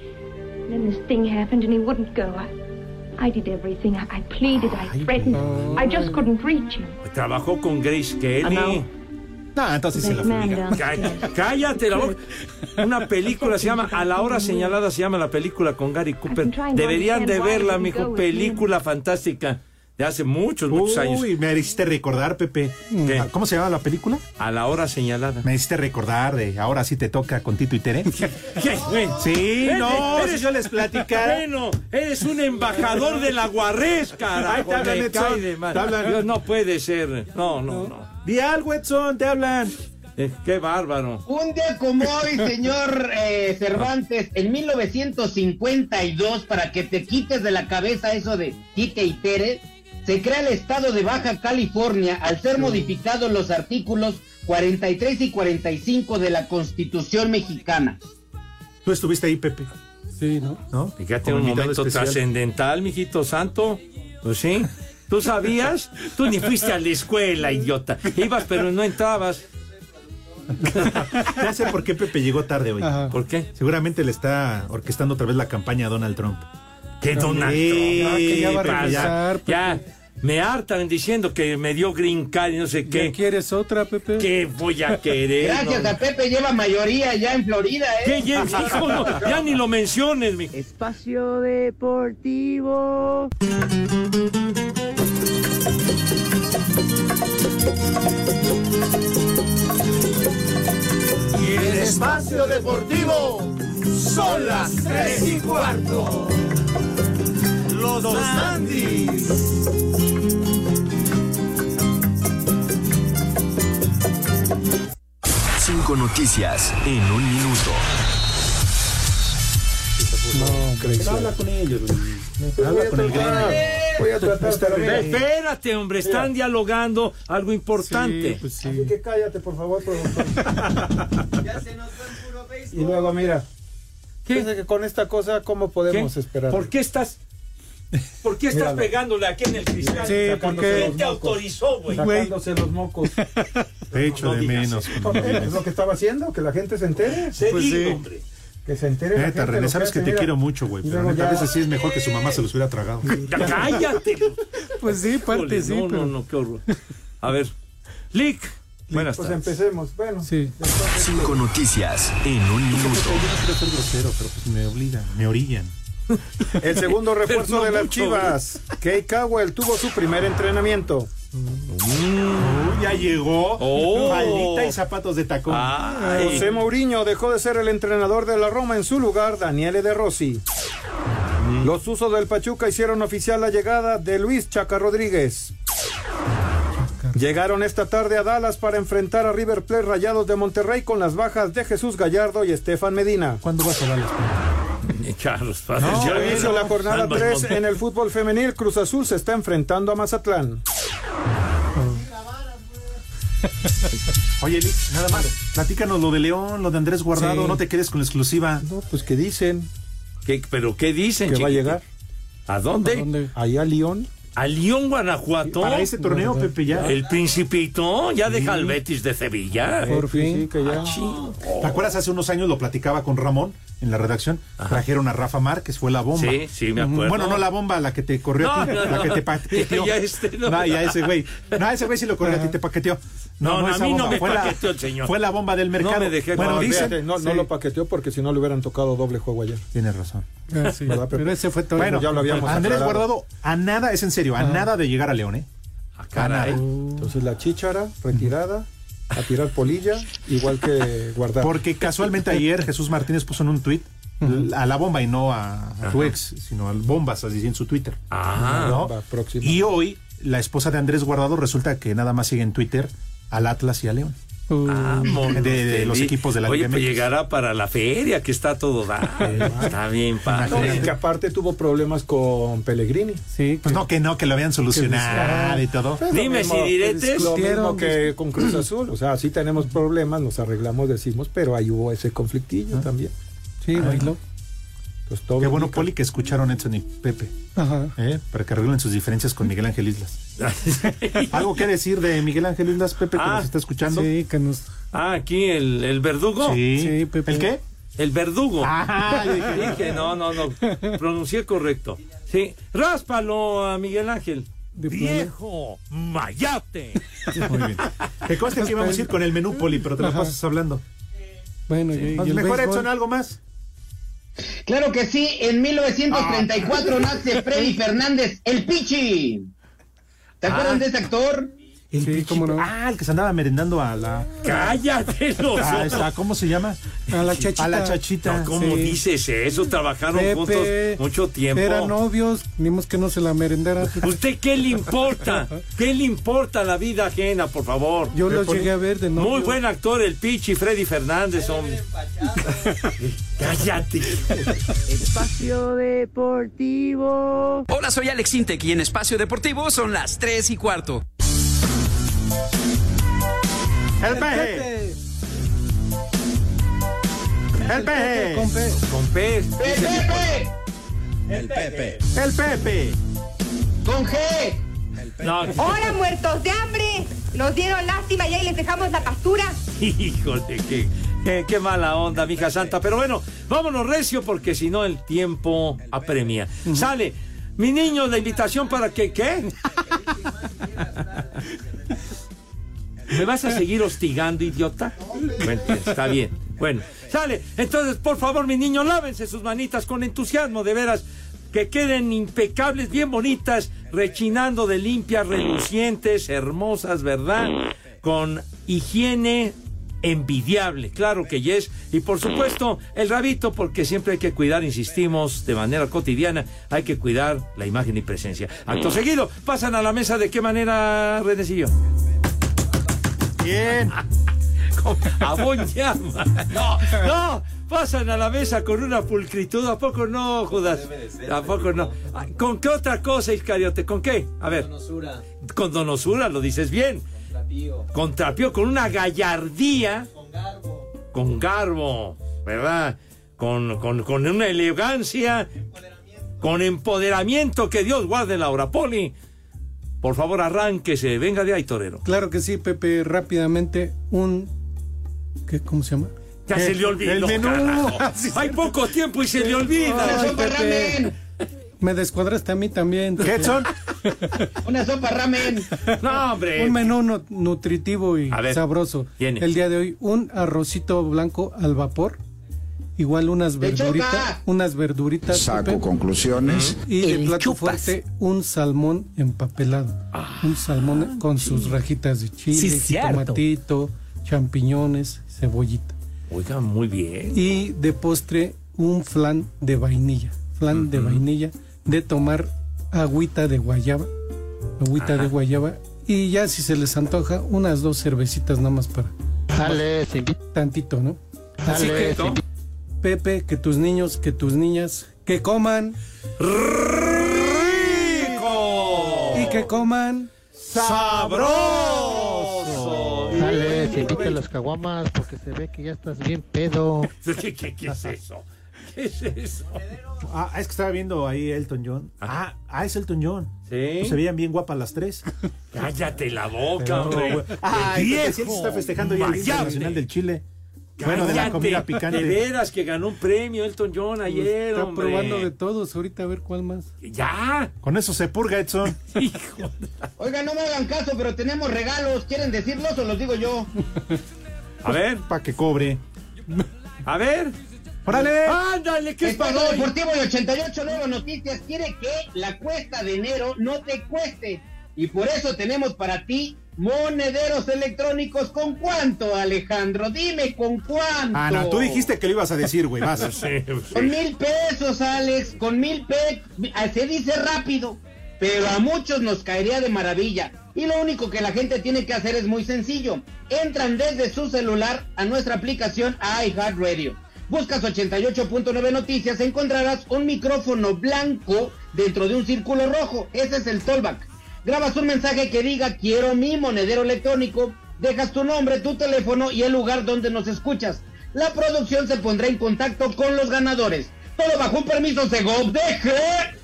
then this thing happened, and he wouldn't go. I, I did everything. I, I pleaded. I threatened. I just couldn't reach him. Trabajó con Grace Kelly. No, entonces se la. Cá- Cállate la boca. Una película se llama A la hora señalada se llama la película con Gary Cooper. Deberían de verla, mijo. Película fantástica de hace muchos, muchos años. Uy, me hiciste recordar, Pepe. ¿Qué? ¿Cómo se llama la película? A la hora señalada. Me hiciste recordar de ahora sí te toca con Tito y Tere. Sí, no, eres- si yo les platicara. Bueno, eres un embajador de la guarres, Ay, carajo. te hablan. Dios, no puede ser. No, no, no. Di algo, Edson, te hablan. Eh, qué bárbaro. Un día como hoy, señor eh, Cervantes, en 1952, para que te quites de la cabeza eso de Tite y Tere, se crea el estado de Baja California al ser modificados los artículos 43 y 45 de la Constitución mexicana. Tú estuviste ahí, Pepe. Sí, ¿no? ¿No? Fíjate, Como un momento especial. trascendental, mijito santo. Pues sí. ¿Tú sabías? Tú ni fuiste a la escuela, idiota. Ibas, pero no entrabas. Ya sé por qué Pepe llegó tarde hoy. Ajá. ¿Por qué? Seguramente le está orquestando otra vez la campaña a Donald Trump. ¿Qué Donald Sí, Trump? Ah, que ya va a regresar, Pepe. Ya, me hartan diciendo que me dio green card y no sé ¿Qué qué. quieres otra, Pepe? ¿Qué voy a querer? Gracias no? a Pepe lleva mayoría ya en Florida, ¿Qué, ¿eh? ya, hijo, no, ya ni lo menciones, mi. Espacio Deportivo. Y en Espacio Deportivo son las tres y cuarto. Los dos Andis. Cinco noticias en un minuto. No, habla con ellos. Habla con el gremio. Voy a tratar de. Espérate, hombre, están dialogando algo importante. Sí, pues sí. Así que cállate, por favor, productor. Y luego, mira. ¿Qué? Que con esta cosa, ¿cómo podemos ¿Qué? esperar? ¿Por qué estás? ¿Por qué estás Míralo. pegándole aquí en el cristal? Sí, porque- ¿Quién te autorizó, güey? Sacándose los mocos. Te echo de menos. Es lo que estaba haciendo, que la gente se entere. Se Pues dijo, sí. hombre. Que se entere la Neta. René, sabes que te quiero mucho, güey. Pero neta, a ya- veces sí es mejor que su mamá se los hubiera tragado. ¡Cállate! Pues sí, parte sí, no, pero... no, no, qué horror. A ver, Lick. Buenas Pues tardes. empecemos. Bueno. Sí. Cinco noticias en un minuto. Yo no quiero ser grosero, pero pues me obligan, me orillan. El segundo refuerzo no de las mucho, Chivas, Kei Cowell, tuvo su primer entrenamiento. Ya llegó. Oh. Maldita y zapatos de tacón. José Mourinho dejó de ser el entrenador de la Roma en su lugar, Daniele De Rossi. Los usos del Pachuca hicieron oficial la llegada de Luis Chaca Rodríguez. Llegaron esta tarde a Dallas para enfrentar a River Plate Rayados de Monterrey con las bajas de Jesús Gallardo y Estefan Medina. ¿Cuándo vas a Dallas? Carlos, No, ya inicio la jornada Almas 3 Montes. en el fútbol femenil. Cruz Azul se está enfrentando a Mazatlán. Oye, nada más. Platícanos lo de León, lo de Andrés Guardado. Sí. No te quedes con la exclusiva. No, pues que dicen ¿Qué- ¿Pero qué dicen, que va a llegar. ¿A dónde? Ahí a León. ¿A León, Guanajuato? Para ese torneo, Pepe, ya. ¿El Principito? ¿Ya deja al Betis de Sevilla? Por fin, que ya. Ah. ¿Te acuerdas? Hace unos años lo platicaba con Ramón en la redacción. Trajeron a Rafa Márquez, fue la bomba. Sí, sí, me acuerdo. Bueno, no la bomba, la que te corrió No, a ti, no, la no. que te paqueteó. Ya este, no. no. ya ese güey. No, ese güey sí lo corrió a ti, te paqueteó. No, no, a mí no me fue la- paqueteó el señor. Fue la bomba del mercado. me dejé bueno, con- dicen. Fíjate, no, no lo paqueteó porque si no le hubieran tocado doble juego ayer. Tienes razón. Pero ese fue todo. Bueno, ya lo habíamos Andrés aclarado. Guardado, a nada, es en serio, a nada de llegar a León, ¿eh? Ah, caray. A nada. Entonces la chíchara retirada a tirar polilla, igual que guardar. Porque casualmente ayer Jesús Martínez puso en un tuit a la bomba y no a, a tu ex, sino al bombas, así en su Twitter. Ah, ¿no? Y hoy la esposa de Andrés Guardado resulta que nada más sigue en Twitter al Atlas y a León. De, de los equipos de la Oye, Liga pues llegará para la feria, que está todo dado. está bien, No, padre. y que aparte tuvo problemas con Pellegrini. Sí, Pues no, que no, que lo habían solucionado y todo. Pues Dime mismo- si diretes. Lo mismo que con Cruz Azul. O sea, sí tenemos problemas, nos arreglamos, decimos, pero ahí hubo ese conflictillo también. sí, bailó. Pues todo Qué bueno, indica- Poli, que escucharon Edson y Pepe, Ajá. ¿eh? para que arreglen sus diferencias con Miguel Ángel Islas. ¿Algo que decir de Miguel Ángel Islas, Pepe, que Ah, nos está escuchando? Sí, que nos. Ah, aquí el, el verdugo. Sí. Sí, Pepe. ¿El qué? El verdugo. Ah, dije- Dije, no, no, no. Pronuncié correcto. Sí. Ráspalo a Miguel Ángel. De Viejo mayate. Muy bien. Que conste que íbamos a ir con el menú, Poli, pero te lo Ajá. pasas hablando. Bueno, y, y Pues el mejor, béisbol. Edson, ¿algo más? Claro que sí, en 1934 nace Freddy Fernández, el Pichi. ¿Te acuerdan Ah. de ese actor? El Sí, Pichi- cómo no. Ah, el que se andaba merendando a la... Cállate los Ah, está, ¿Cómo se llama? A la chachita. A la chachita. No, ¿Cómo Sí. dices eso? Trabajaron Pepe, juntos mucho tiempo. Eran novios, vimos que no se la merendara. ¿Usted qué le importa? ¿Qué le importa la vida ajena, por favor? Yo los llegué a ver de novio. Muy buen actor el Pichi, Freddy Fernández, hombre. Cállate. Espacio Deportivo. Hola, soy Alex Intec y en Espacio Deportivo son las 3 y cuarto. ¡El peje! ¡El peje! Con P. Con pez. ¡El Pepe! El Pepe. ¡El Pepe! ¡Con G! No, ¡Hola, muertos de hambre! Nos dieron lástima y ahí les dejamos la pastura. híjole, qué, qué, qué mala onda, mija santa. Pero bueno, vámonos recio porque si no el tiempo apremia. Sale. Mi niño, la invitación para que, ¿qué? ¿Me vas a seguir hostigando, idiota? Está bien. Bueno, sale. Entonces, por favor, mi niño, lávense sus manitas con entusiasmo, de veras. Que queden impecables, bien bonitas, rechinando de limpias, relucientes, hermosas, ¿verdad? Con higiene envidiable, claro que yes. Y por supuesto, el rabito, porque siempre hay que cuidar, insistimos, de manera cotidiana, hay que cuidar la imagen y presencia. Acto seguido, pasan a la mesa de qué manera, Renecillo. Bien. A buen llama. No, no. Pasan a la mesa con una pulcritud. ¿A poco no, Judas? ¿A poco no? ¿Con qué otra cosa, Iscariote? ¿Con qué? A ver. Con donosura, lo dices bien. Con trapío, con una gallardía. Con garbo. Con garbo, ¿verdad? Con, con, con una elegancia. con empoderamiento que Dios guarde Laura Poli. Por favor, arránquese, venga de ahí, torero. Claro que sí, Pepe, rápidamente un... ¿qué, ¿Cómo se llama? Ya se le olvidó. El menú. carajo. Hay poco tiempo y se le olvida. Ay, Pepe. Me descuadraste a mí también. ¿Qué son? Una sopa ramen. No, hombre. Un menú nu- nutritivo y ver, sabroso. El día de hoy, un arrocito blanco al vapor. Igual unas ¡De verduritas, unas verduritas. Saco Pepe. conclusiones. Y de El plato chupas. fuerte, un salmón empapelado. un salmón con sus rajitas de chile, Sí, tomatito, champiñones, cebollita. Oiga, muy bien. Y de postre, un flan de vainilla. Flan de vainilla, de tomar agüita de guayaba. Agüita de guayaba. Y ya si se les antoja, unas dos cervecitas nada más para. Dale, Tantito, ¿no? Así Dale, que, Pepe, que tus niños, que tus niñas, que coman ¡Rico! y que coman ¡Sabroso! Dale, se invita a las caguamas porque se ve que ya estás bien pedo. ¿Qué, qué, qué es eso? ¿Qué es eso? Ah, es que estaba viendo ahí Elton John. Ah, ah es Elton John. Sí. Pues se veían bien guapas las tres. Cállate la boca, Pero, hombre. Ay, El sí, él se está festejando ya el Día. Internacional del Chile. Bueno, de la comida picante. De veras que ganó un premio Elton John ayer, Está hombre. probando de todos. Ahorita a ver cuál más. Ya. Con eso se purga, Edson. Hijo. Oiga, no me hagan caso, pero tenemos regalos. ¿Quieren decirlos o los digo yo? A ver, Para que cobre. a ver. ¡Órale! Ándale, ¿qué es para Espacio hoy? Deportivo de 88 Nuevas Noticias quiere que la cuesta de enero no te cueste. Y por eso tenemos para ti monederos electrónicos. ¿Con cuánto, Alejandro? Dime, ¿con cuánto? Ah, no, tú dijiste que lo ibas a decir, güey. Vas. Con mil pesos, Alex, con mil pesos. Se dice rápido, pero a muchos nos caería de maravilla. Y lo único que la gente tiene que hacer es muy sencillo. Entran desde su celular a nuestra aplicación iHeartRadio. Buscas 88.9 Noticias, encontrarás un micrófono blanco dentro de un círculo rojo. Ese es el tollback. Grabas un mensaje que diga quiero mi monedero electrónico, dejas tu nombre, tu teléfono y el lugar donde nos escuchas. La producción se pondrá en contacto con los ganadores. Todo bajo un permiso Segov. ¡Deje!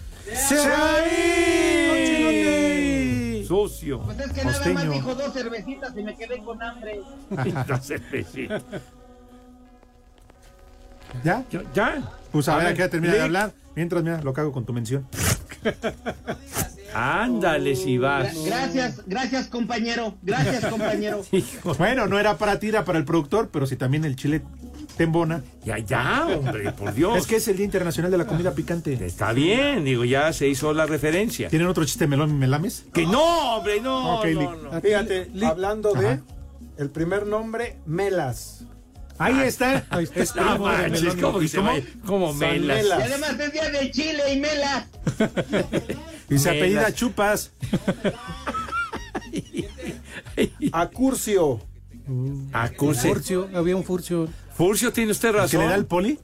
Sucio. Pues es que nada más dijo dos cervecitas y me quedé con hambre. Sé, sí. ¿Ya? ¿Ya? Pues a, A ver, ver, termina de hablar. Mientras, mira, lo cago con tu mención. Ándale si vas. Gra- gracias, gracias compañero. Gracias compañero. Bueno, no era para ti, era para el productor, pero si también el chile te embona. Ya, ya, hombre, por Dios. Es que es el Día Internacional de la Comida Picante. Está bien, digo, ya se hizo la referencia. ¿Tienen otro chiste melón y melames? Que no, hombre, no, Ok, no, no. Fíjate, hablando de Ajá. el primer nombre, Melas. Ahí está. Ahí está. Es No manches. ¿cómo San melas? Y Melas. además es día de Chile y mela. Y se apellida Chupas. Acurcio. Ah, Curse. Furcio, había un furcio. Furcio, tiene usted ¿Que razón. le da el poli?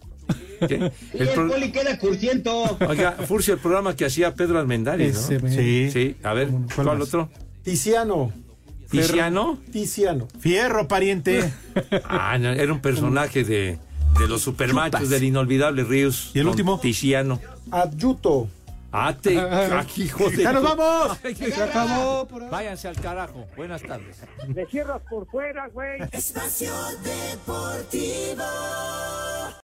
¿Qué? El el pro- poli queda cursiento. Oiga, Furcio, el programa que hacía Pedro Almendares, Ese, ¿no? me- Sí. Sí, a ver, ¿Cuál ¿cuál otro? Tiziano. ¿Tiziano? Tiziano. Fierro, pariente. Ah, no, era un personaje de, de los supermachos del inolvidable Ríos. ¿Y el último? Tiziano. Adyuto. Te, ah, hijo de... ¡Ya nos vamos! Se acabó. por. Váyanse al carajo. Buenas tardes. Le cierras por fuera, güey. Espacio Deportivo.